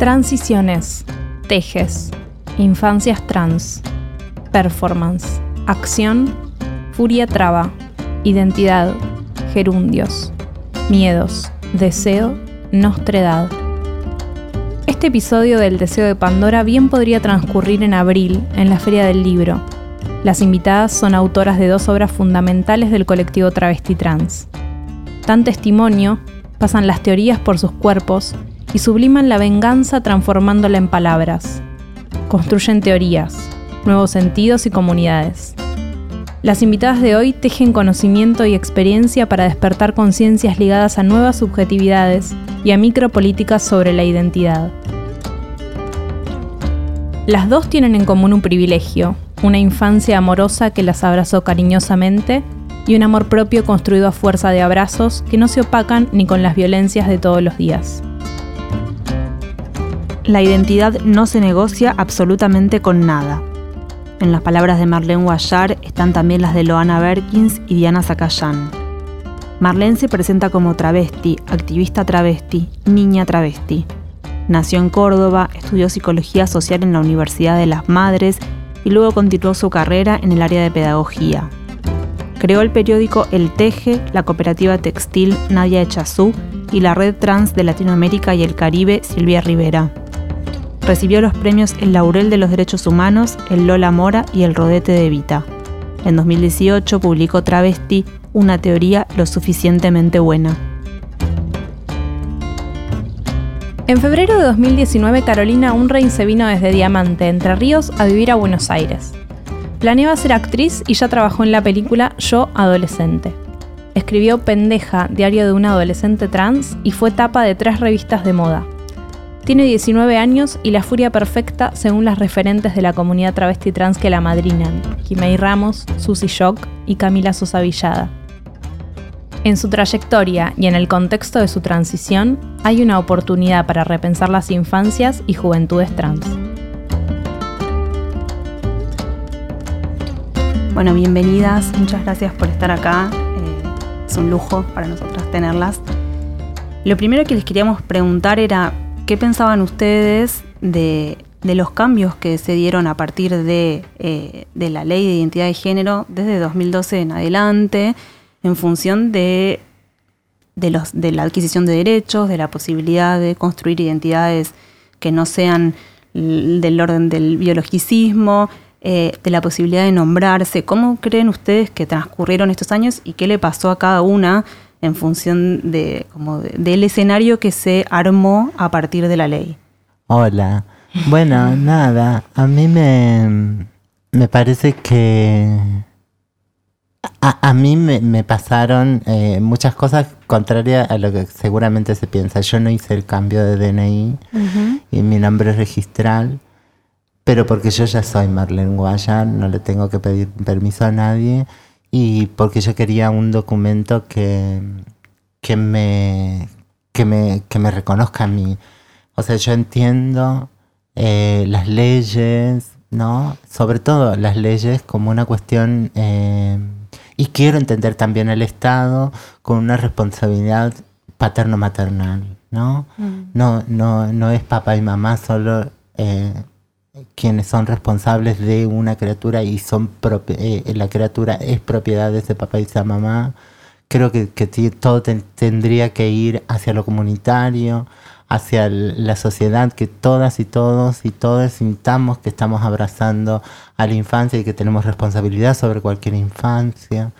Transiciones, tejes, infancias trans, performance, acción, furia traba, identidad, gerundios, miedos, deseo, nostredad. Este episodio del Deseo de Pandora bien podría transcurrir en abril, en la Feria del Libro. Las invitadas son autoras de dos obras fundamentales del colectivo travesti trans. Tan testimonio, pasan las teorías por sus cuerpos y subliman la venganza transformándola en palabras. Construyen teorías, nuevos sentidos y comunidades. Las invitadas de hoy tejen conocimiento y experiencia para despertar conciencias ligadas a nuevas subjetividades y a micropolíticas sobre la identidad. Las dos tienen en común un privilegio, una infancia amorosa que las abrazó cariñosamente y un amor propio construido a fuerza de abrazos que no se opacan ni con las violencias de todos los días. La identidad no se negocia absolutamente con nada. En las palabras de Marlene Guayar están también las de Loana Berkins y Diana Zacayán. Marlene se presenta como travesti, activista travesti, niña travesti. Nació en Córdoba, estudió psicología social en la Universidad de las Madres y luego continuó su carrera en el área de pedagogía. Creó el periódico El Teje, la cooperativa textil Nadia Echazú y la red trans de Latinoamérica y el Caribe Silvia Rivera. Recibió los premios El Laurel de los Derechos Humanos, el Lola Mora y el Rodete de Vita. En 2018 publicó Travesti, una teoría lo suficientemente buena. En febrero de 2019, Carolina Unrein se vino desde Diamante, Entre Ríos, a vivir a Buenos Aires. Planeaba ser actriz y ya trabajó en la película Yo Adolescente. Escribió Pendeja, diario de una adolescente trans, y fue tapa de tres revistas de moda. Tiene 19 años y la furia perfecta según las referentes de la comunidad travesti trans que la madrinan, Kimei Ramos, Susy Shock y Camila Sosa Villada. En su trayectoria y en el contexto de su transición, hay una oportunidad para repensar las infancias y juventudes trans. Bueno, bienvenidas, muchas gracias por estar acá. Eh, es un lujo para nosotras tenerlas. Lo primero que les queríamos preguntar era ¿Qué pensaban ustedes de, los cambios que se dieron a partir de, eh, la ley de identidad de género desde 2012 en adelante, en función de la adquisición de derechos, de la posibilidad de construir identidades que no sean del orden del biologicismo, eh, de la posibilidad de nombrarse? ¿Cómo creen ustedes que transcurrieron estos años y qué le pasó a cada una? En función de, como del escenario que se armó a partir de la ley. Hola. Bueno, nada, a mí me, me parece que a, mí me, pasaron eh, muchas cosas contrarias a lo que seguramente se piensa. Yo no hice el cambio de DNI y mi nombre es registral, pero porque yo ya soy Marlene Guaya, no le tengo que pedir permiso a nadie y porque yo quería un documento que, que, me, que, me, que me reconozca a mí. O sea, yo entiendo eh, las leyes, ¿no? Sobre todo las leyes como una cuestión, eh, y quiero entender también el Estado con una responsabilidad paterno-maternal, ¿no? Mm. No, no, no es papá y mamá solo eh, quienes son responsables de una criatura y son eh, la criatura es propiedad de ese papá y esa mamá. Creo que, todo tendría que ir hacia lo comunitario, hacia la sociedad, que todas y todos y todas sintamos que estamos abrazando a la infancia y que tenemos responsabilidad sobre cualquier infancia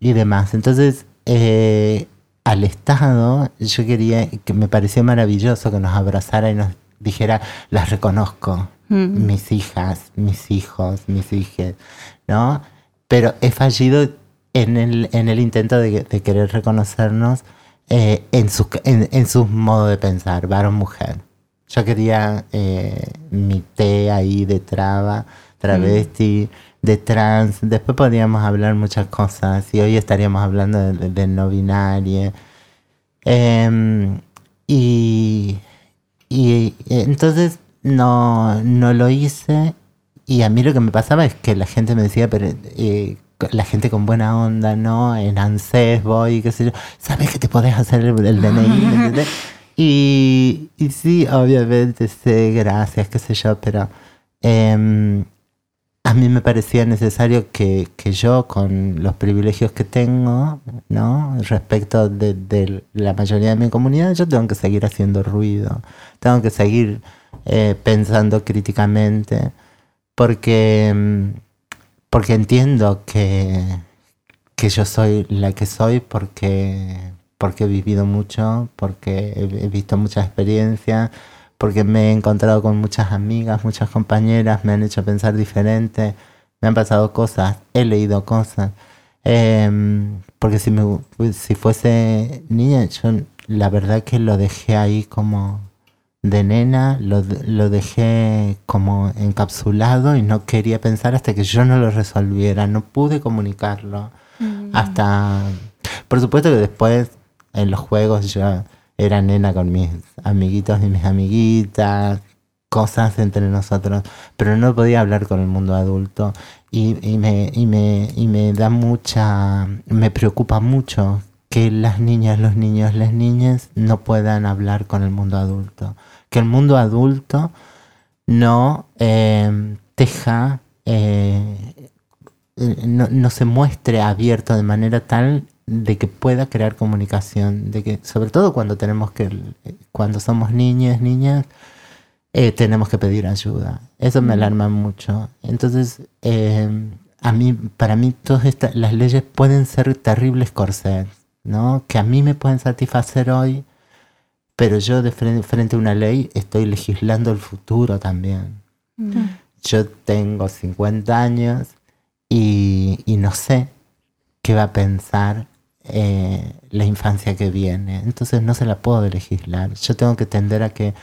y demás. Entonces, eh, al Estado, yo quería, que me pareció maravilloso que nos abrazara y nos dijera, las reconozco, mm. mis hijas, mis hijos, mis hijas, ¿no? Pero he fallido en el, en el intento de, querer reconocernos eh, en, su, en, en sus modos de pensar, varón-mujer. Yo quería eh, mi té ahí de traba, travesti, de trans. Después podríamos hablar muchas cosas y hoy estaríamos hablando de, no binaria. Em, y, y entonces no, no lo hice y a mí lo que me pasaba es que la gente me decía, pero eh, la gente con buena onda, ¿no? En ANSES voy, qué sé yo, ¿sabes que te podés hacer el, DNI? y, y sí, obviamente sé, gracias, qué sé yo, pero em, a mí me parecía necesario que, que, yo, con los privilegios que tengo, ¿no? Respecto de, la mayoría de mi comunidad, yo tengo que seguir haciendo ruido, tengo que seguir eh, pensando críticamente, porque, mm, porque entiendo que, que yo soy la que soy porque, porque he vivido mucho, porque he, visto mucha experiencia, porque me he encontrado con muchas amigas, muchas compañeras, me han hecho pensar diferente, me han pasado cosas, he leído cosas. Em, porque si, me, si fuese niña, yo la verdad que lo dejé ahí como de nena lo, lo, dejé como encapsulado y no quería pensar hasta que yo no lo resolviera, no pude comunicarlo. Mm. Hasta, por supuesto que después en los juegos yo era nena con mis amiguitos y mis amiguitas, cosas entre nosotros, pero no podía hablar con el mundo adulto. Y, y, me, y, me, y me da mucha, me preocupa mucho que las niñas, los niños, las niñas no puedan hablar con el mundo adulto. Que el mundo adulto no eh, deja, eh, no, se muestre abierto de manera tal de que pueda crear comunicación, de que sobre todo cuando tenemos que, cuando somos niñas, niñas, eh, tenemos que pedir ayuda. Eso me alarma mucho. Entonces, a mí, para mí, todas estas, las leyes pueden ser terribles corsets, ¿no? Que a mí me pueden satisfacer hoy, pero yo de frente, a una ley estoy legislando el futuro también. Mm. Yo tengo 50 años y, no sé qué va a pensar eh, la infancia que viene. Entonces no se la puedo legislar. Yo tengo que tender a que,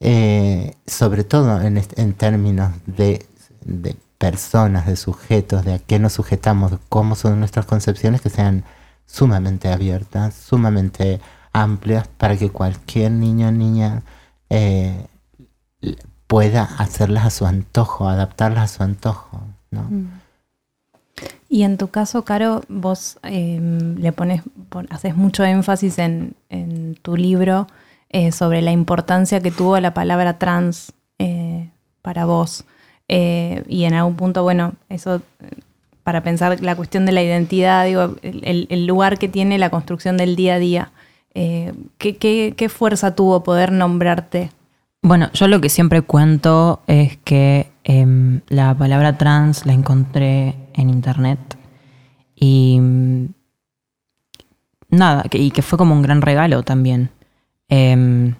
eh, sobre todo en, términos de, personas, de sujetos, de a qué nos sujetamos, cómo son nuestras concepciones, que sean sumamente abiertas, sumamente amplias para que cualquier niño o niña eh, pueda hacerlas a su antojo, adaptarlas a su antojo. ¿no? Mm. Y en tu caso, Caro, vos em, le pones, haces mucho énfasis en, tu libro eh, sobre la importancia que tuvo la palabra trans eh, para vos. y en algún punto, bueno, eso para pensar la cuestión de la identidad, digo, el lugar que tiene la construcción del día a día. Eh, ¿qué, fuerza tuvo poder nombrarte? Bueno, yo lo que siempre cuento es que em, la palabra trans la encontré en internet y mm, nada, y que fue como un gran regalo también. Em,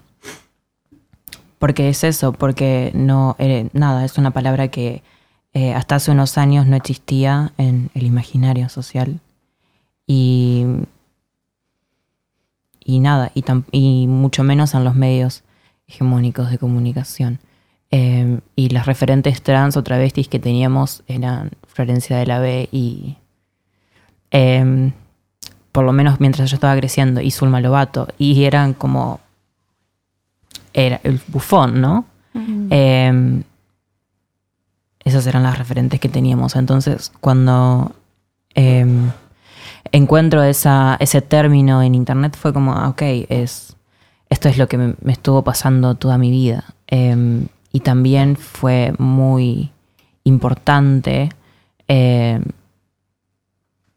porque es eso, porque no, eh, nada, es una palabra que eh, hasta hace unos años no existía en el imaginario social. Y y nada, y, y mucho menos en los medios hegemónicos de comunicación. Em, y las referentes trans o travestis que teníamos eran Florencia de la B y, em, por lo menos mientras yo estaba creciendo, y Zulma Lobato, y eran como, era el bufón, ¿no? Em, esas eran las referentes que teníamos. Entonces, cuando encuentro esa, ese término en internet fue como, ah, ok, es, esto es lo que me, estuvo pasando toda mi vida. Y también fue muy importante em,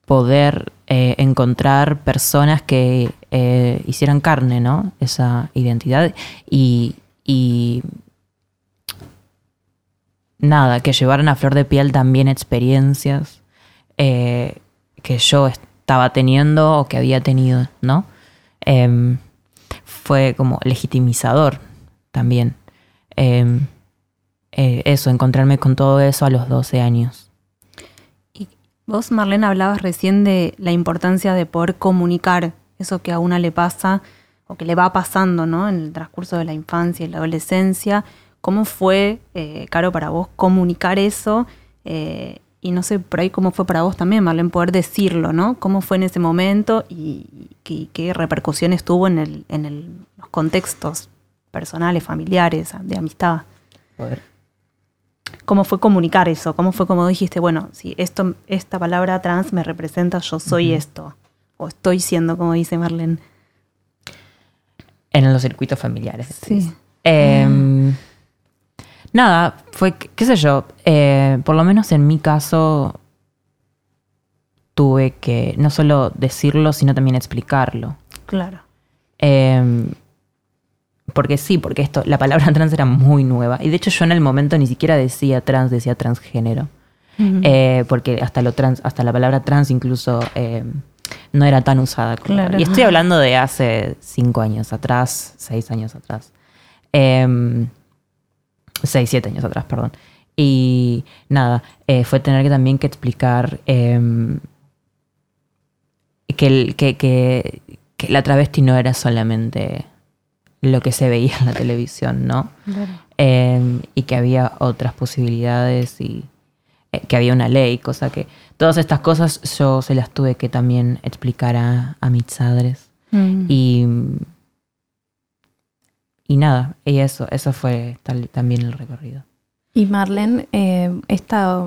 poder eh, encontrar personas que eh, hicieran carne, ¿no? Esa identidad y, nada, que llevaran a flor de piel también experiencias eh, que yo estaba teniendo o que había tenido, ¿no? Em, fue como legitimizador también. Em, eh, eso, encontrarme con todo eso a los 12 años. Y vos, Marlene, hablabas recién de la importancia de poder comunicar eso que a una le pasa o que le va pasando ¿no? en el transcurso de la infancia y la adolescencia. ¿Cómo fue, eh, Caro, para vos comunicar eso? Eh, y no sé, por ahí cómo fue para vos también, Marlene, poder decirlo, ¿no? ¿Cómo fue en ese momento y, qué, repercusiones tuvo en, el, en los contextos personales, familiares, de amistad? ¿Cómo fue comunicar eso? ¿Cómo fue como dijiste, bueno, si esto, esta palabra trans me representa, yo soy esto? O estoy siendo, como dice Marlene. En los circuitos familiares. Sí. Em, nada, fue, qué sé yo, eh, por lo menos en mi caso tuve que no solo decirlo, sino también explicarlo. Claro. Eh, porque sí, porque esto, la palabra trans era muy nueva. Y de hecho yo en el momento ni siquiera decía trans, decía transgénero. Eh, porque hasta lo trans, hasta la palabra trans incluso eh, no era tan usada. Claro. Y estoy hablando de hace cinco años atrás, seis años atrás. Em, seis, siete años atrás, perdón. Y nada, eh, fue tener que también que explicar em, que, que, que, que la travesti no era solamente lo que se veía en la televisión, ¿no? Em, y que había otras posibilidades y eh, que había una ley, cosa que todas estas cosas yo se las tuve que también explicar a, mis padres. Mm. Y, y nada, y eso, eso fue también el recorrido. Y Marlene, eh, esta,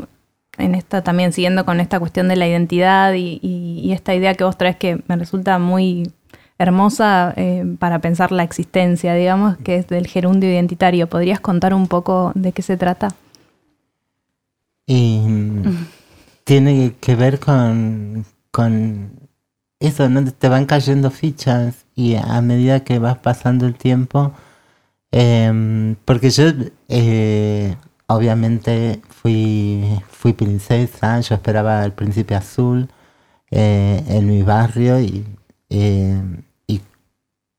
en esta también siguiendo con esta cuestión de la identidad y, y, esta idea que vos traes que me resulta muy hermosa eh, para pensar la existencia, digamos, que es del gerundio identitario. ¿Podrías contar un poco de qué se trata? Y tiene que ver con, con eso, ¿no? Te van cayendo fichas y a medida que vas pasando el tiempo, em, porque yo eh, obviamente fui, fui princesa, yo esperaba el príncipe azul eh, en mi barrio y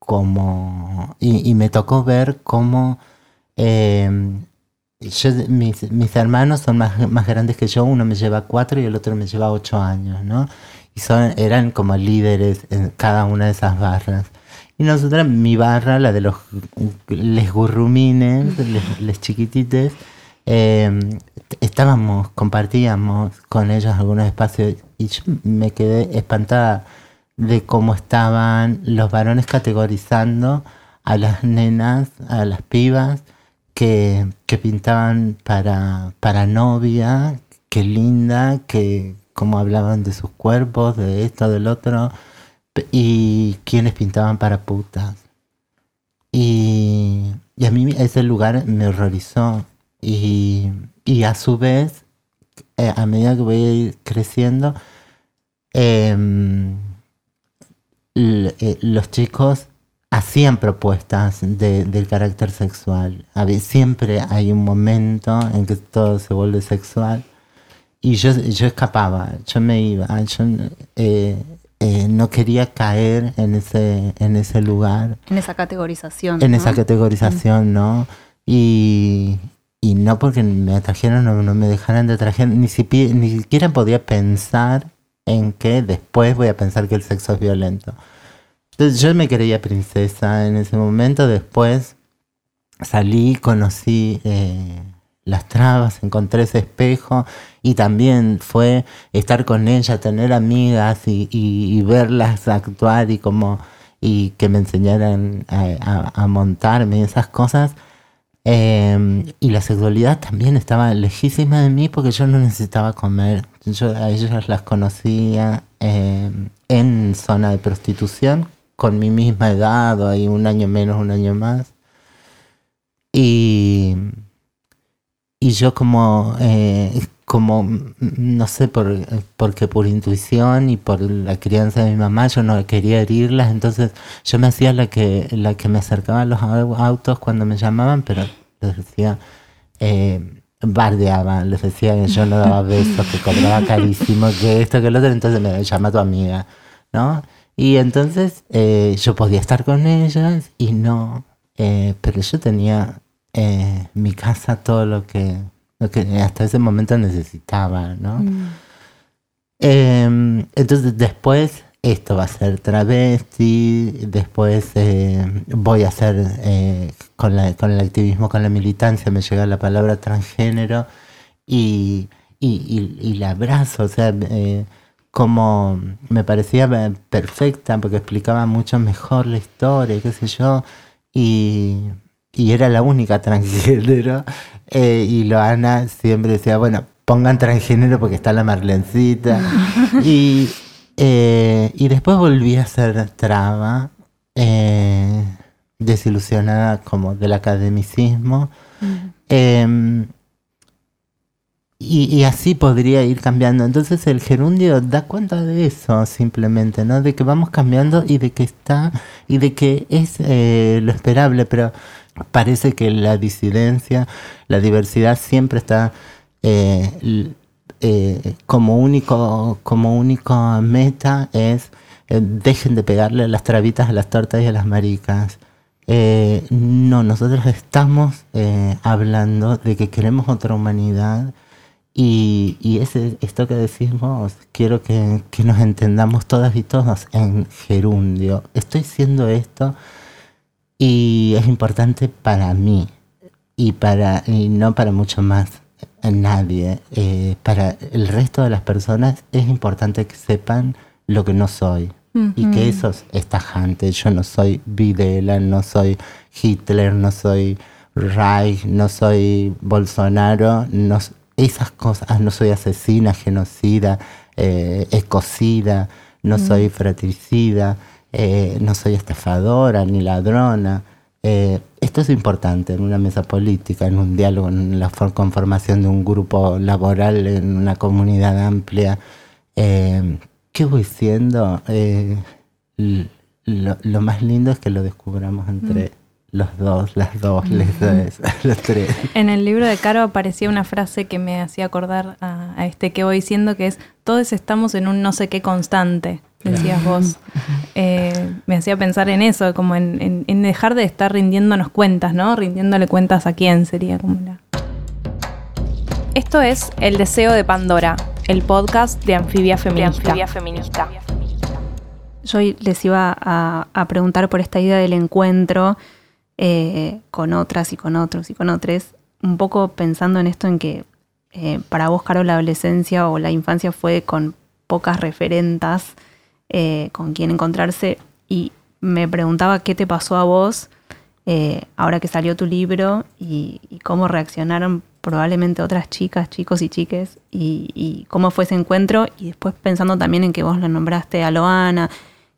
como y, me tocó ver cómo em, mis, hermanos son más, más, grandes que yo, uno me lleva cuatro y el otro me lleva ocho años, ¿no? Y son, eran como líderes en cada una de esas barras. Y nosotros, mi barra, la de los les gurrumines, les, chiquitites, em, estábamos, compartíamos con ellos algunos espacios y yo me quedé espantada de cómo estaban los varones categorizando a las nenas, a las pibas que, pintaban para, para novia, qué linda, que cómo hablaban de sus cuerpos, de esto, del otro, y quienes pintaban para putas. Y, a mí ese lugar me horrorizó. Y, a su vez, eh, a medida que voy creciendo, em, eh, los chicos hacían propuestas del carácter sexual. siempre hay un momento en que todo se vuelve sexual. Y yo, yo escapaba, yo me iba, yo eh, eh, no quería caer en ese, en ese lugar. En esa categorización. En esa categorización, ¿no? Y, no porque me atrajeron o no me dejaran de atraer, ni, ni siquiera podía pensar en que después voy a pensar que el sexo es violento. Entonces yo me creía princesa en ese momento, después salí, conocí eh, las trabas, encontré ese espejo y también fue estar con ella, tener amigas y, verlas actuar y como y que me enseñaran a, montarme y esas cosas. Em, y la sexualidad también estaba lejísima de mí porque yo no necesitaba comer. Yo a ellas las conocía em, en zona de prostitución con mi misma edad, o hay un año menos, un año más. Y, y yo como, eh, como, no sé, por, porque por intuición y por la crianza de mi mamá, yo no quería herirlas, entonces yo me hacía la que, la que me acercaba a los autos cuando me llamaban, pero les decía, eh, bardeaba, les decía que yo no daba besos, que cobraba carísimo, que esto, que lo otro, entonces me llama tu amiga, ¿no? Y entonces eh, yo podía estar con ellas y no, eh, pero yo tenía eh, mi casa todo lo que, lo que hasta ese momento necesitaba, ¿no? Mm. Eh, entonces después esto va a ser travesti, después eh, voy a hacer eh, con, la- con el activismo, con la militancia, me llega la palabra transgénero y, y, y- y la abrazo, o sea, eh, como me parecía perfecta porque explicaba mucho mejor la historia, qué sé yo, y, y era la única transgénero. y Loana siempre decía, bueno, pongan transgénero porque está la Marlencita. y, eh, y después volví a ser traba, eh, desilusionada como del academicismo. Em, y, y así podría ir cambiando. Entonces el gerundio da cuenta de eso simplemente, ¿no? De que vamos cambiando y de que está, y de que es eh, lo esperable, pero parece que la disidencia, la diversidad siempre está eh, como único, como único meta es eh, dejen de pegarle las trabitas a las tortas y a las maricas. Eh, no, nosotros estamos eh, hablando de que queremos otra humanidad y, y ese, esto que decimos, quiero que, que nos entendamos todas y todos en gerundio. Estoy haciendo esto y es importante para mí y, para, y no para mucho más eh, nadie. Eh, para el resto de las personas es importante que sepan lo que no soy. Y que eso es, tajante. Yo no soy Videla, no soy Hitler, no soy Reich, no soy Bolsonaro, no, esas cosas, no soy asesina, genocida, eh, ecocida, no soy fratricida, eh, no soy estafadora ni ladrona. Eh, esto es importante en una mesa política, en un diálogo, en la for- conformación de un grupo laboral, en una comunidad amplia. Eh, ¿Qué voy siendo? Eh, lo, lo más lindo es que lo descubramos entre los dos, las dos, les dos, los tres. En el libro de Caro aparecía una frase que me hacía acordar a, a este que voy diciendo, que es, todos estamos en un no sé qué constante, decías vos. Eh, me hacía pensar en eso, como en, en- en dejar de estar rindiéndonos cuentas, ¿no? Rindiéndole cuentas a quién sería como la... Esto es El Deseo de Pandora, el podcast de Anfibia Feminista. Yo les iba a, a preguntar por esta idea del encuentro eh, con otras y con otros y con otros, un poco pensando en esto en que eh, para vos, Caro, la adolescencia o la infancia fue con pocas referentas eh, con quien encontrarse y me preguntaba qué te pasó a vos eh, ahora que salió tu libro y, cómo reaccionaron probablemente otras chicas, chicos y chiques y, cómo fue ese encuentro y después pensando también en que vos lo nombraste a Loana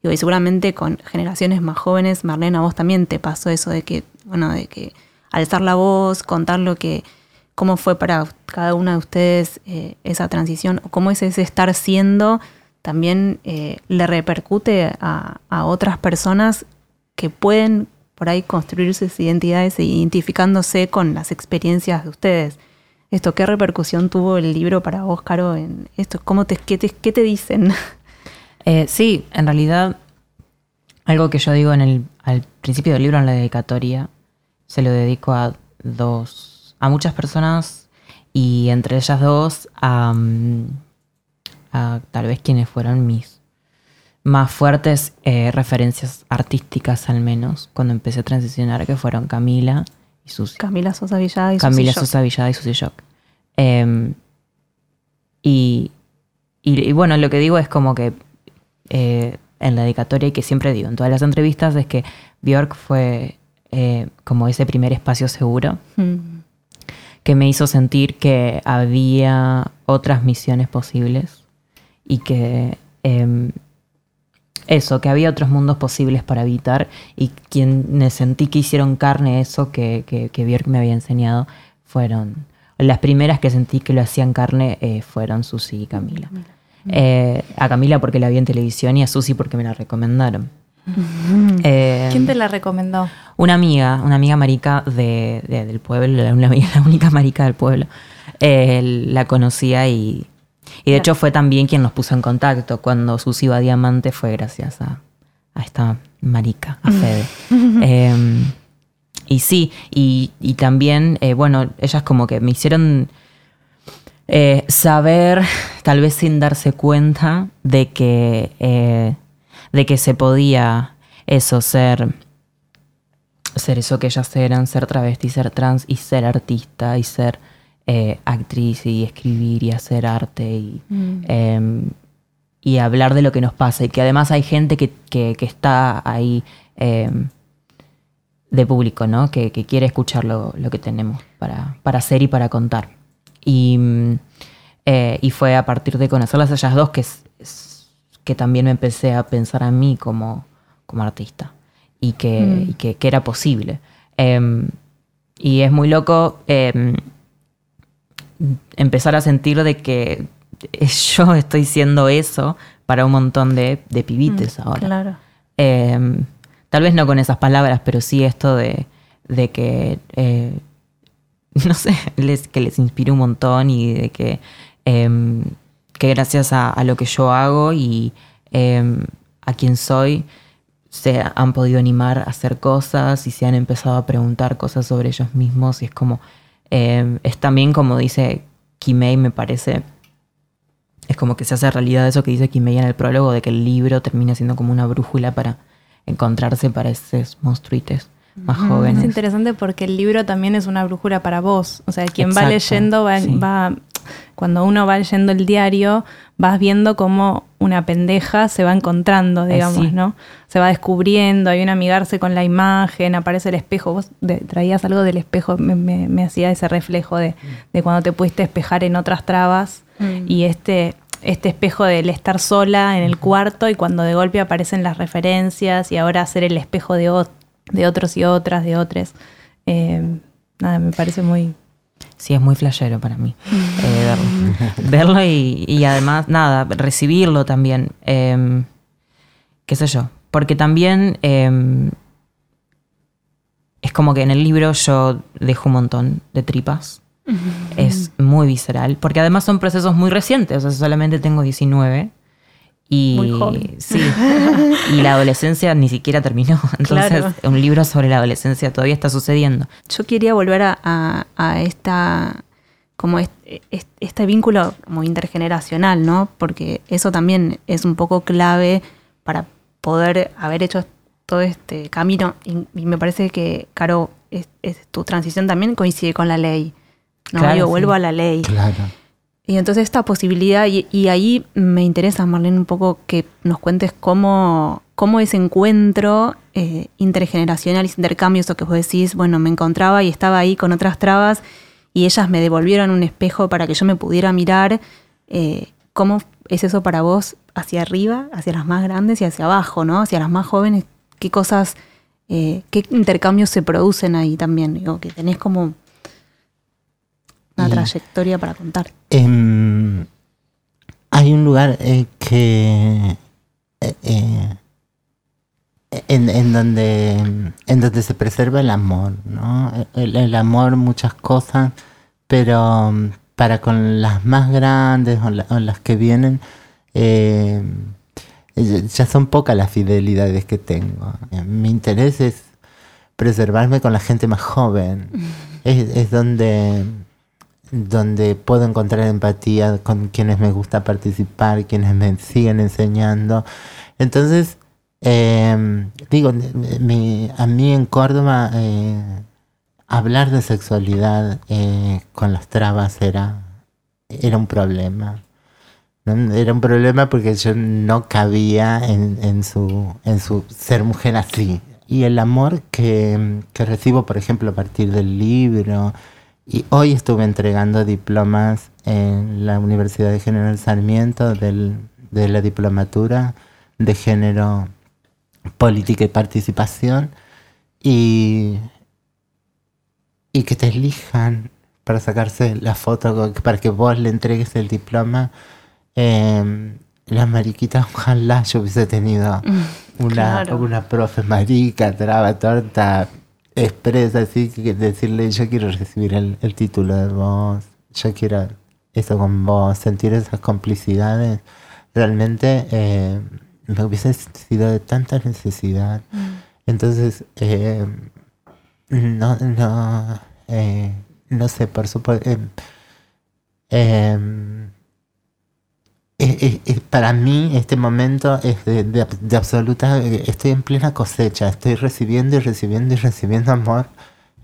y seguramente con generaciones más jóvenes, Marlene, a vos también te pasó eso de que, bueno, de que alzar la voz, contar lo que, cómo fue para cada una de ustedes eh, esa transición, o cómo es ese estar siendo, también eh, le repercute a, a otras personas que pueden por ahí construir sus identidades e identificándose con las experiencias de ustedes. Esto, ¿qué repercusión tuvo el libro para vos, Caro, en esto? ¿Cómo te, qué, te, qué te dicen? Eh, sí, en realidad, algo que yo digo en el, al principio del libro, en la dedicatoria, se lo dedico a dos, a muchas personas y entre ellas dos a, mm, a tal vez quienes fueron mis más fuertes eh, referencias artísticas al menos cuando empecé a transicionar, que fueron Camila y Susi. Camila Sosa Villada y Camila Susi. Sosa Villada y Susi Shock. Eh, y, y, y bueno, lo que digo es como que eh, en la dedicatoria y que siempre digo en todas las entrevistas es que Björk fue eh, como ese primer espacio seguro Mm. que me hizo sentir que había otras misiones posibles y que em, eso, que había otros mundos posibles para habitar y quienes sentí que hicieron carne eso que, que, que Björk me había enseñado fueron, las primeras que sentí que lo hacían carne eh, fueron Susi y Camila. Eh, a Camila porque la vi en televisión y a Susi porque me la recomendaron. Eh, ¿Quién te la recomendó? una amiga, una amiga marica de, de- del pueblo, la, una amiga- la única marica del pueblo, la conocía y, y de hecho fue también quien nos puso en contacto. Cuando Susi iba a Diamante fue gracias a, a esta marica, a Fede. Eh, y sí, y, y también, eh, bueno, ellas como que me hicieron eh, saber, tal vez sin darse cuenta, de que, eh, de que se podía eso, ser, ser eso que ellas eran, ser travesti, ser trans y ser artista y ser eh, actriz y escribir y hacer arte y, em, y hablar de lo que nos pasa y que además hay gente que, que- que está ahí em, de público, ¿no? Que, que quiere escuchar lo, lo que tenemos para, para hacer y para contar. Y, mm, eh, y fue a partir de conocerlas a ellas dos que, que también me empecé a pensar a mí como, como artista y que, y que, que era posible. Em, y es muy loco empezar a sentir de que yo estoy siendo eso para un montón de, de pibites ahora. Claro. Eh, tal vez no con esas palabras, pero sí esto de, de que, eh, no sé, les, que les inspire un montón y de que, eh, que gracias a, a lo que yo hago y eh, a quien soy, se han podido animar a hacer cosas y se han empezado a preguntar cosas sobre ellos mismos y es como, eh, es también como dice Kimei, me parece, es como que se hace realidad eso que dice Kimei en el prólogo, de que el libro termina siendo como una brújula para encontrarse para esos monstruites más Es jóvenes. interesante porque el libro también es una brújula para vos. O sea, quien va leyendo va, sí. va- Cuando uno va leyendo el diario, vas viendo cómo una pendeja se va encontrando, digamos, sí. ¿no? Se va descubriendo, hay un amigarse con la imagen, aparece el espejo. Vos de- traías algo del espejo, me, me- me hacía ese reflejo de, de cuando te pudiste espejar en otras trabas Mm. y este, este espejo del estar sola en el cuarto y cuando de golpe aparecen las referencias y ahora hacer el espejo de otros y otras, de otros. Eh, nada, me parece muy... Sí, es muy flashero para mí eh, verlo. verlo y, y además, nada, recibirlo también. eh, qué sé yo. Porque también eh, es como que en el libro yo dejo un montón de tripas. Es muy visceral. Porque además son procesos muy recientes. O sea, solamente tengo 19. Y, Muy joven. Sí. Y la adolescencia ni siquiera terminó. Entonces, Claro. un libro sobre la adolescencia todavía está sucediendo. Yo quería volver a, a- a esta como est- est- este, vínculo como intergeneracional, ¿no? Porque eso también es un poco clave para poder haber hecho todo este camino. Y, y me parece que, Caro, es- es- tu transición también coincide con la ley. ¿no? Claro, sí. vuelvo a la ley. Claro. Y entonces esta posibilidad, y, ahí me interesa, Marlene, un poco que nos cuentes cómo, cómo ese encuentro eh, intergeneracional, ese intercambio, eso que vos decís, bueno, me encontraba y estaba ahí con otras trabas y ellas me devolvieron un espejo para que yo me pudiera mirar. eh, ¿Cómo es eso para vos hacia arriba, hacia las más grandes y hacia abajo, ¿no? Hacia las más jóvenes, ¿qué cosas, eh, qué intercambios se producen ahí también? Digo, que tenés como una Y- trayectoria para contar. Em, hay un lugar eh, que eh, eh, en, en donde en donde se preserva el amor, ¿no? El, el amor, muchas cosas, pero mm, para con las más grandes o, la- o las que vienen, ya son pocas las fidelidades que tengo. Mi interés es preservarme con la gente más joven. Es, es donde donde puedo encontrar empatía con quienes me gusta participar, quienes me siguen enseñando. Entonces, eh, digo, a mí en Córdoba eh, hablar de sexualidad eh, con las trabas era, era un problema. ¿no? Era un problema porque yo no cabía en, en su, en su ser mujer así. Y el amor que, que recibo, por ejemplo, a partir del libro, y hoy estuve entregando diplomas en la Universidad de General Sarmiento del- de la diplomatura de género, política y participación. Y, y que te elijan para sacarse la foto, para que vos le entregues el diploma. Eh, la mariquita, ojalá yo hubiese tenido una, claro. una profe marica, traba, torta, expresa, así que decirle yo quiero recibir el, el título de vos, yo quiero eso con vos, sentir esas complicidades, realmente eh, me hubiese sido de tanta necesidad. Entonces, eh, no, no, eh, no sé, por supuesto. Eh, eh, para mí este momento es de, de ab- de absoluta, estoy en plena cosecha, estoy recibiendo y recibiendo y recibiendo amor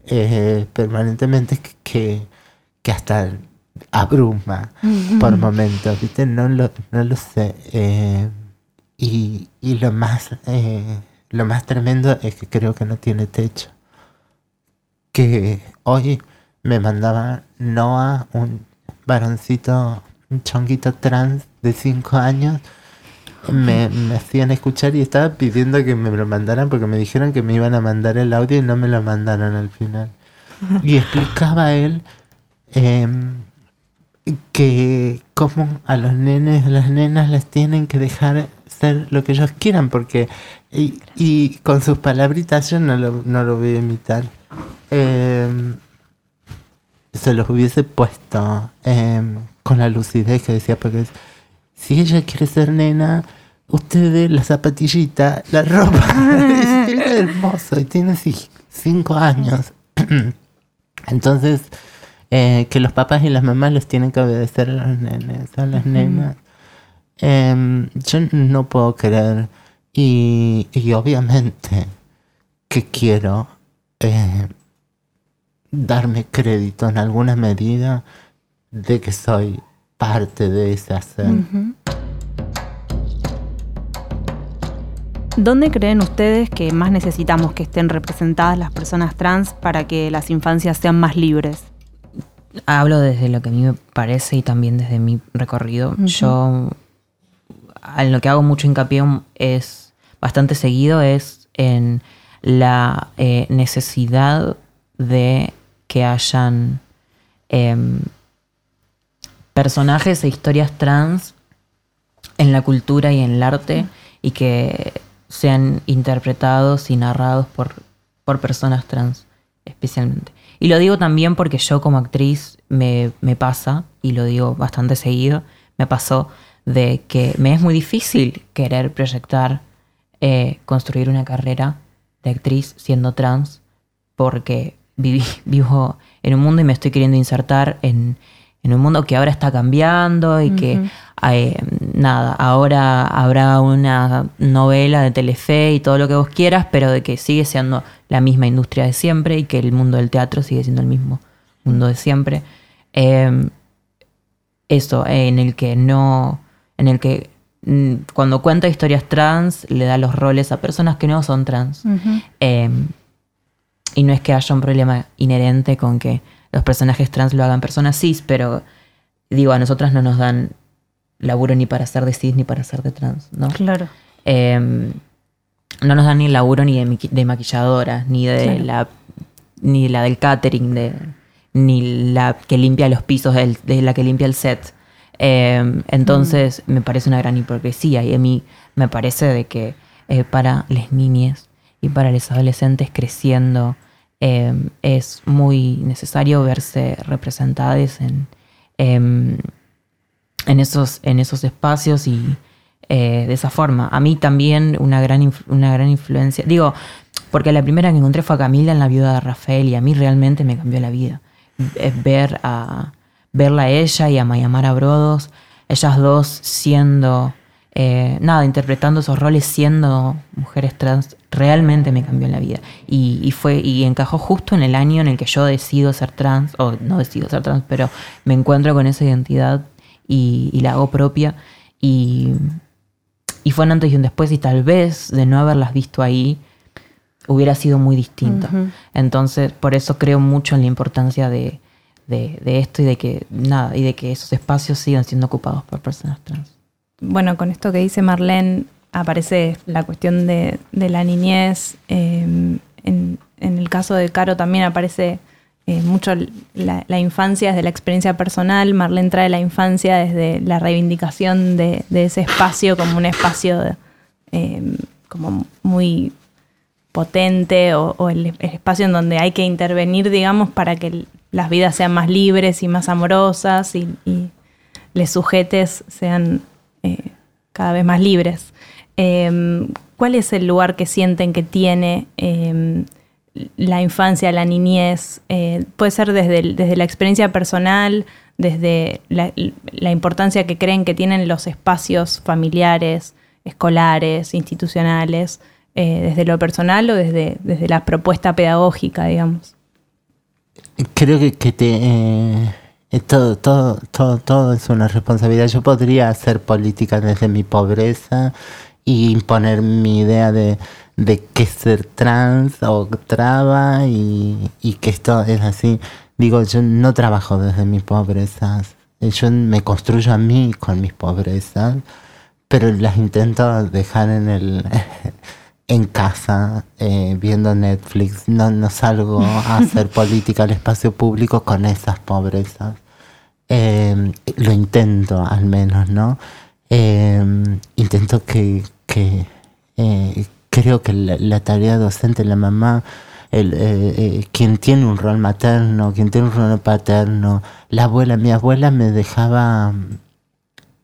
eh, permanentemente que, que, que hasta abruma por momentos, ¿viste? No lo, no lo sé. eh, y, y lo más eh, lo más tremendo es que creo que no tiene techo. Que hoy me mandaba Noah, un varoncito, un chonguito trans de 5 años, me, me hacían escuchar y estaba pidiendo que me lo mandaran porque me dijeron que me iban a mandar el audio y no me lo mandaron al final. Y explicaba él em, que como a los nenes, a las nenas les tienen que dejar ser lo que ellos quieran, porque y, y con sus palabritas yo no lo, no lo voy a imitar. Em, se los hubiese puesto em, con la lucidez que decía, porque es- si ella quiere ser nena, ustedes la zapatillita, la ropa, es hermoso y tiene ci- cinco años. Entonces, eh, que los papás y las mamás les tienen que obedecer a los nenes, a las nenas. Em, yo no puedo creer. Y, y obviamente que quiero eh, darme crédito en alguna medida de que soy parte de ese hacer. ¿Dónde creen ustedes que más necesitamos que estén representadas las personas trans para que las infancias sean más libres? Hablo desde lo que a mí me parece y también desde mi recorrido. Yo, en lo que hago mucho hincapié es bastante seguido es en la eh, necesidad de que hayan em, personajes e historias trans en la cultura y en el arte y que sean interpretados y narrados por, por personas trans especialmente. Y lo digo también porque yo como actriz me, me pasa, y lo digo bastante seguido, me pasó de que me es muy difícil querer proyectar, eh, construir una carrera de actriz siendo trans, porque viví, vivo en un mundo y me estoy queriendo insertar en, en un mundo que ahora está cambiando y que, eh, nada, ahora habrá una novela de Telefe y todo lo que vos quieras, pero de que sigue siendo la misma industria de siempre y que el mundo del teatro sigue siendo el mismo mundo de siempre. Eh, eso, eh, en el que no, en el que mm, cuando cuenta historias trans le da los roles a personas que no son trans. Eh, y no es que haya un problema inherente con que los personajes trans lo hagan personas cis, pero digo, a nosotras no nos dan laburo ni para ser de cis ni para ser de trans, ¿no? Claro. Eh, no nos dan ni laburo ni de, de maquilladoras, ni de Claro. la ni la del catering, de, ni la que limpia los pisos, del- de la que limpia el set. Eh, entonces me parece una gran hipocresía y a mí me parece de que eh, para las niñas y para los adolescentes creciendo eh, es muy necesario verse representadas en, em, en, esos, en esos espacios y eh, de esa forma. A mí también una gran, una gran influencia, digo, porque la primera que encontré fue a Camila en la viuda de Rafael y a mí realmente me cambió la vida. Es ver a verla a ella y a Mayamara Brodos, ellas dos siendo, eh, nada, interpretando esos roles siendo mujeres trans, realmente me cambió la vida. Y, y fue, y encajó justo en el año en el que yo decido ser trans, o no decido ser trans, pero me encuentro con esa identidad y, y la hago propia. Y, y fue un antes y un después, y tal vez de no haberlas visto ahí, hubiera sido muy distinto. Entonces, por eso creo mucho en la importancia de, de, de esto y de que nada, y de que esos espacios sigan siendo ocupados por personas trans. Bueno, con esto que dice Marlene, aparece la cuestión de, de la niñez. eh, en, en el caso de Caro también aparece eh, mucho la, infancia desde la experiencia personal. Marlene trae la infancia desde la reivindicación de, de ese espacio como un espacio eh, como muy potente o, el, espacio en donde hay que intervenir, digamos, para que las vidas sean más libres y más amorosas y, y les sujetes sean eh, cada vez más libres. Eh, ¿Cuál es el lugar que sienten que tiene eh, la infancia, la niñez, eh, puede ser desde, desde la experiencia personal, desde la, importancia que creen que tienen los espacios familiares, escolares, institucionales, eh, desde lo personal o desde, desde la propuesta pedagógica, digamos. Creo que, que te, todo, todo, todo, todo es una responsabilidad. Yo podría hacer política desde mi pobreza y imponer mi idea de, de qué ser trans o traba y, y que esto es así. Digo, yo no trabajo desde mis pobrezas. Yo me construyo a mí con mis pobrezas, pero las intento dejar en el en casa eh, viendo Netflix. No, no salgo a hacer política al espacio público con esas pobrezas. Eh, lo intento al menos, ¿no? Eh, intento que, que creo que la, tarea docente, la mamá, el, quien tiene un rol materno, quien tiene un rol paterno, la abuela, mi abuela me dejaba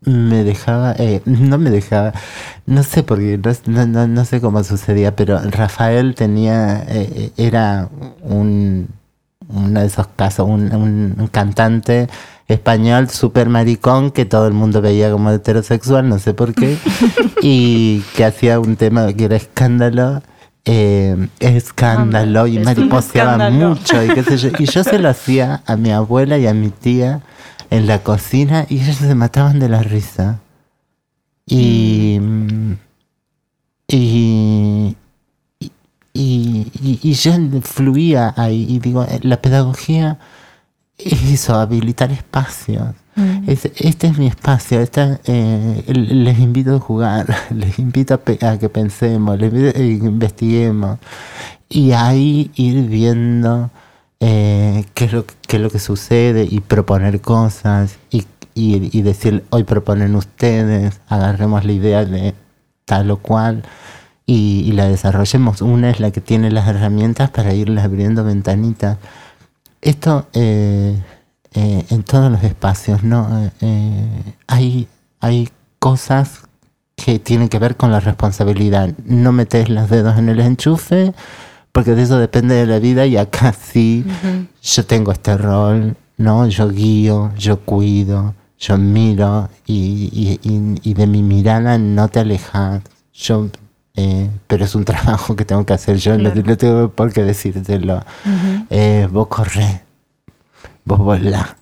me dejaba, eh, no me dejaba, no sé por qué, no, no, no, sé cómo sucedía, pero Rafael tenía, eh, era un, uno de esos casos, un, un, cantante español súper maricón que todo el mundo veía como heterosexual, no sé por qué, y que hacía un tema que era escándalo. Eh, escándalo y mariposeaba mucho y qué sé yo. Y yo se lo hacía a mi abuela y a mi tía en la cocina y ellos se mataban de la risa. Y. Y. Y, y, yo fluía ahí y digo, eh, la pedagogía es eso, habilitar espacios. Mm. este es mi espacio, eh, les invito a jugar, les invito a, que pensemos, les invito a que investiguemos y ahí ir viendo eh, qué, es lo, qué es lo que sucede y proponer cosas y, y, decir, hoy proponen ustedes, agarremos la idea de tal o cual y, la desarrollemos. Una es la que tiene las herramientas para irles abriendo ventanitas. Esto eh, eh, en todos los espacios, ¿no? hay, hay cosas que tienen que ver con la responsabilidad. No metes los dedos en el enchufe, porque de eso depende de la vida y acá sí, yo tengo este rol, ¿no? Yo guío, yo cuido, yo miro y, y, de mi mirada no te alejas. Yo, eh, pero es un trabajo que tengo que hacer yo, no, tengo por qué decírtelo. Eh, vos corre, vos volá,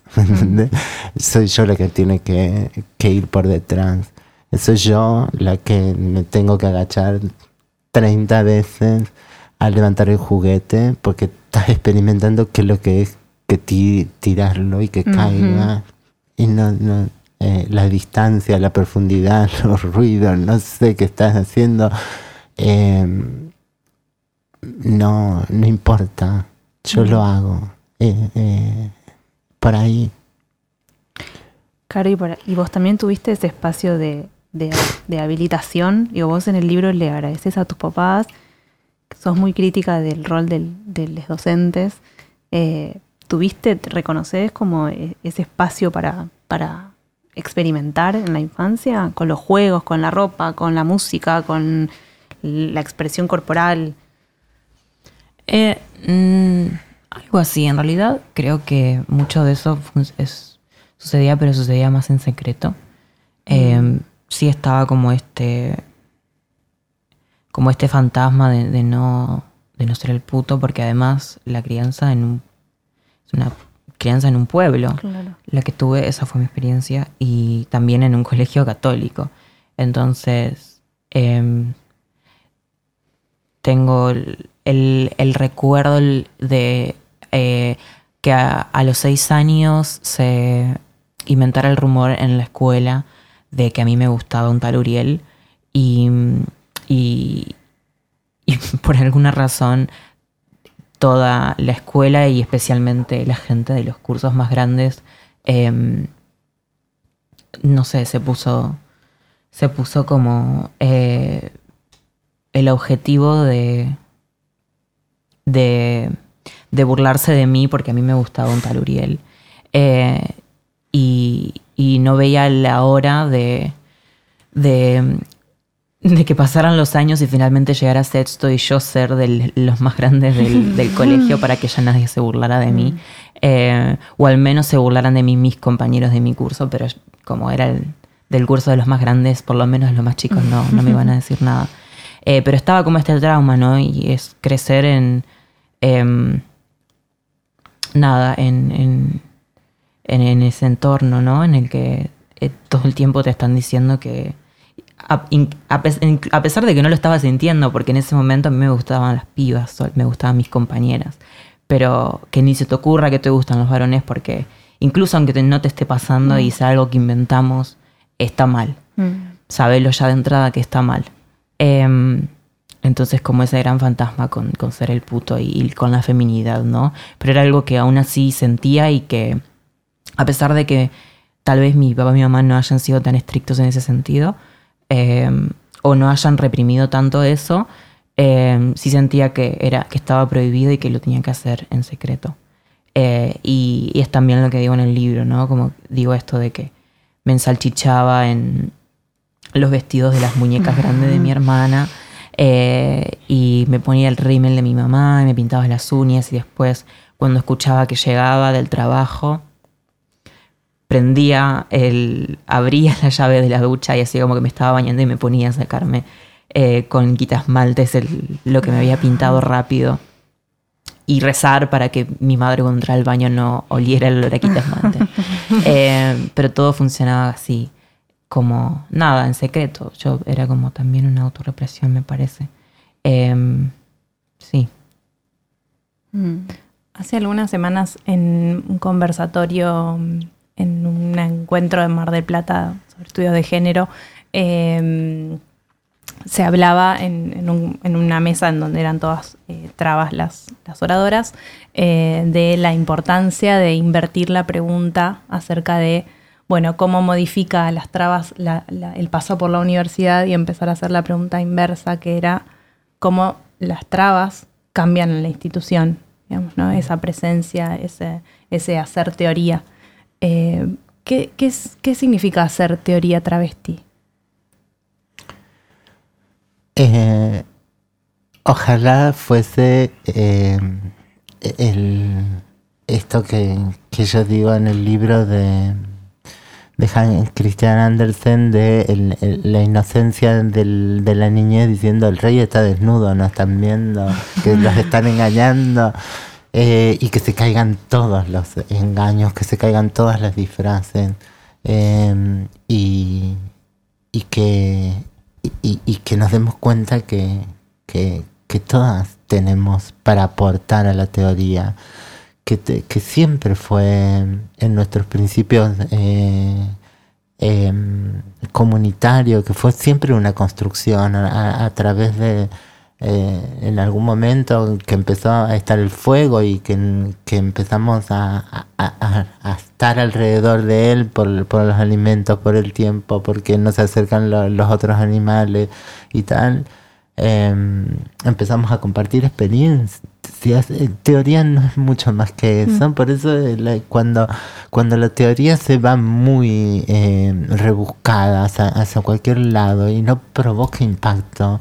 Soy yo la que tiene que, que ir por detrás. Soy yo la que me tengo que agachar 30 veces al levantar el juguete porque estás experimentando qué es lo que es que tirarlo y que caiga. Y no, no eh, la distancia, la profundidad, los ruidos, no sé qué estás haciendo. Em, no, no importa. Yo lo hago. Eh, eh, por ahí. Claro, y, y, vos también tuviste ese espacio de, de, de habilitación. y vos en el libro le agradeces a tus papás sos muy crítica del rol de los docentes. Eh, ¿Tuviste, reconoces como e, ese espacio para, para experimentar en la infancia? Con los juegos, con la ropa, con la música, con la expresión corporal. Eh, mm, algo así, en realidad creo que mucho de eso sucedía, pero sucedía más en secreto. Eh, sí estaba como este como este fantasma de, no, de no ser el puto, porque además la crianza en un, es una crianza en un pueblo. La que tuve, esa fue mi experiencia, y también en un colegio católico. Entonces, em, tengo el, recuerdo de eh, que a, los seis años se inventara el rumor en la escuela de que a mí me gustaba un tal Uriel y y, por alguna razón toda la escuela y especialmente la gente de los cursos más grandes, em, no sé, se puso, se puso como eh, el objetivo de, de, burlarse de mí porque a mí me gustaba un tal Uriel. Eh, y, no veía la hora de, de de que pasaran los años y finalmente llegara sexto y yo ser de los más grandes del, colegio para que ya nadie se burlara de mí. Eh, o al menos se burlaran de mí mis compañeros de mi curso, pero como era el, del curso de los más grandes, por lo menos los más chicos no, no me iban a decir nada. Eh, pero estaba como este trauma, ¿no? Y es crecer en... Em, nada, en, en, ese entorno, ¿no? En el que eh, todo el tiempo te están diciendo que a, pesar de que no lo estaba sintiendo, porque en ese momento a mí me gustaban las pibas, me gustaban mis compañeras, pero que ni se te ocurra que te gustan los varones porque incluso aunque no te esté pasando y mm. sea algo que inventamos, está mal. Mm. Sabelo ya de entrada que está mal. Em, entonces como ese gran fantasma con, ser el puto y, con la feminidad, ¿no? Pero era algo que aún así sentía y que a pesar de que tal vez mi papá y mi mamá no hayan sido tan estrictos en ese sentido, Em, o no hayan reprimido tanto eso, eh, sí sentía que, era, que estaba prohibido y que lo tenía que hacer en secreto. Eh, y, es también lo que digo en el libro, ¿no? Como digo esto de que me ensalchichaba en los vestidos de las muñecas grandes de mi hermana eh, y me ponía el rímel de mi mamá y me pintaba las uñas y después cuando escuchaba que llegaba del trabajo prendía, el, abría la llave de la ducha y así como que me estaba bañando y me ponía a sacarme eh, con quitas maltes lo que me había pintado rápido y rezar para que mi madre cuando entrara al baño no oliera el olor a quitas maltes. Eh, pero todo funcionaba así, como nada, en secreto. Yo era como también una autorrepresión, me parece. Em, sí. Mm. Hace algunas semanas en un conversatorio en un encuentro de Mar del Plata sobre estudios de género, em, se hablaba en, una mesa en donde eran todas eh, trabas las, oradoras, eh, de la importancia de invertir la pregunta acerca de, bueno, cómo modifica las trabas el paso por la universidad y empezar a hacer la pregunta inversa, que era cómo las trabas cambian en la institución, digamos, ¿no? esa presencia, ese, ese hacer teoría. Eh, ¿qué, qué, significa hacer teoría travesti? Eh, ojalá fuese eh, esto que, yo digo en el libro de, de Christian Andersen de la inocencia de la niñez diciendo el rey está desnudo, no están viendo, que los están engañando. Eh, y que se caigan todos los engaños, que se caigan todas las disfraces em, y, y, que, y, que nos demos cuenta que, que, todas tenemos para aportar a la teoría, que, que siempre fue en nuestros principios eh, em, comunitarios, que fue siempre una construcción a través de eh, en algún momento que empezó a estar el fuego y que, empezamos a, estar alrededor de él por, los alimentos, por el tiempo, porque nos acercan los otros animales y tal, em, empezamos a compartir experiencias. Eh, teoría no es mucho más que eso, mm. por eso eh, cuando, cuando la teoría se va muy rebuscada hacia cualquier lado y no provoca impacto,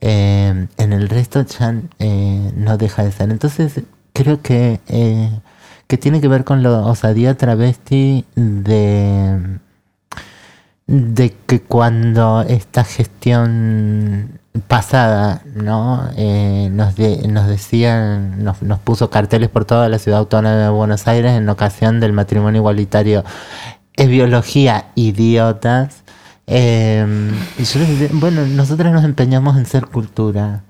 eh, en el resto ya eh, no deja de ser. Entonces creo que, eh, que tiene que ver con la osadía travesti de, de que cuando esta gestión pasada no nos, nos decían nos, nos puso carteles por toda la ciudad autónoma de Buenos Aires en ocasión del matrimonio igualitario es biología idiotas Em, y yo bueno, nosotros nos empeñamos en ser cultura.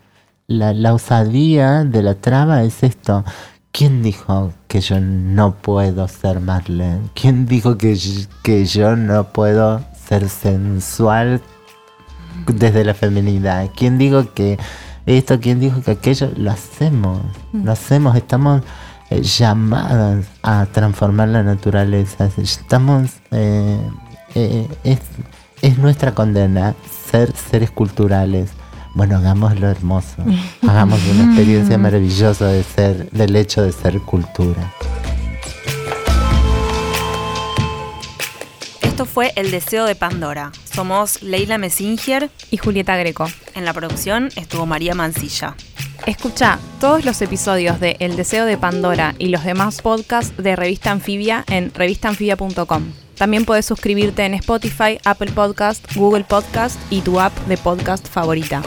La, la osadía de la traba es esto. ¿Quién dijo que yo no puedo ser Marlene? ¿Quién dijo que, que yo no puedo ser sensual desde la feminidad? ¿Quién dijo que esto? ¿Quién dijo que aquello? Lo hacemos, lo hacemos, estamos eh, llamadas a transformar la naturaleza. Estamos... Eh, eh, es nuestra condena ser seres culturales. Bueno, hagámoslo hermoso. Hagamos una experiencia maravillosa de ser, del hecho de ser cultura. Esto fue El Deseo de Pandora. Somos Leila Messinger. Y Julieta Greco. En la producción estuvo María Mancilla. Escucha todos los episodios de El Deseo de Pandora y los demás podcasts de Revista Anfibia en revistanfibia.com. También puedes suscribirte en Spotify, Apple Podcast, Google Podcast y tu app de podcast favorita.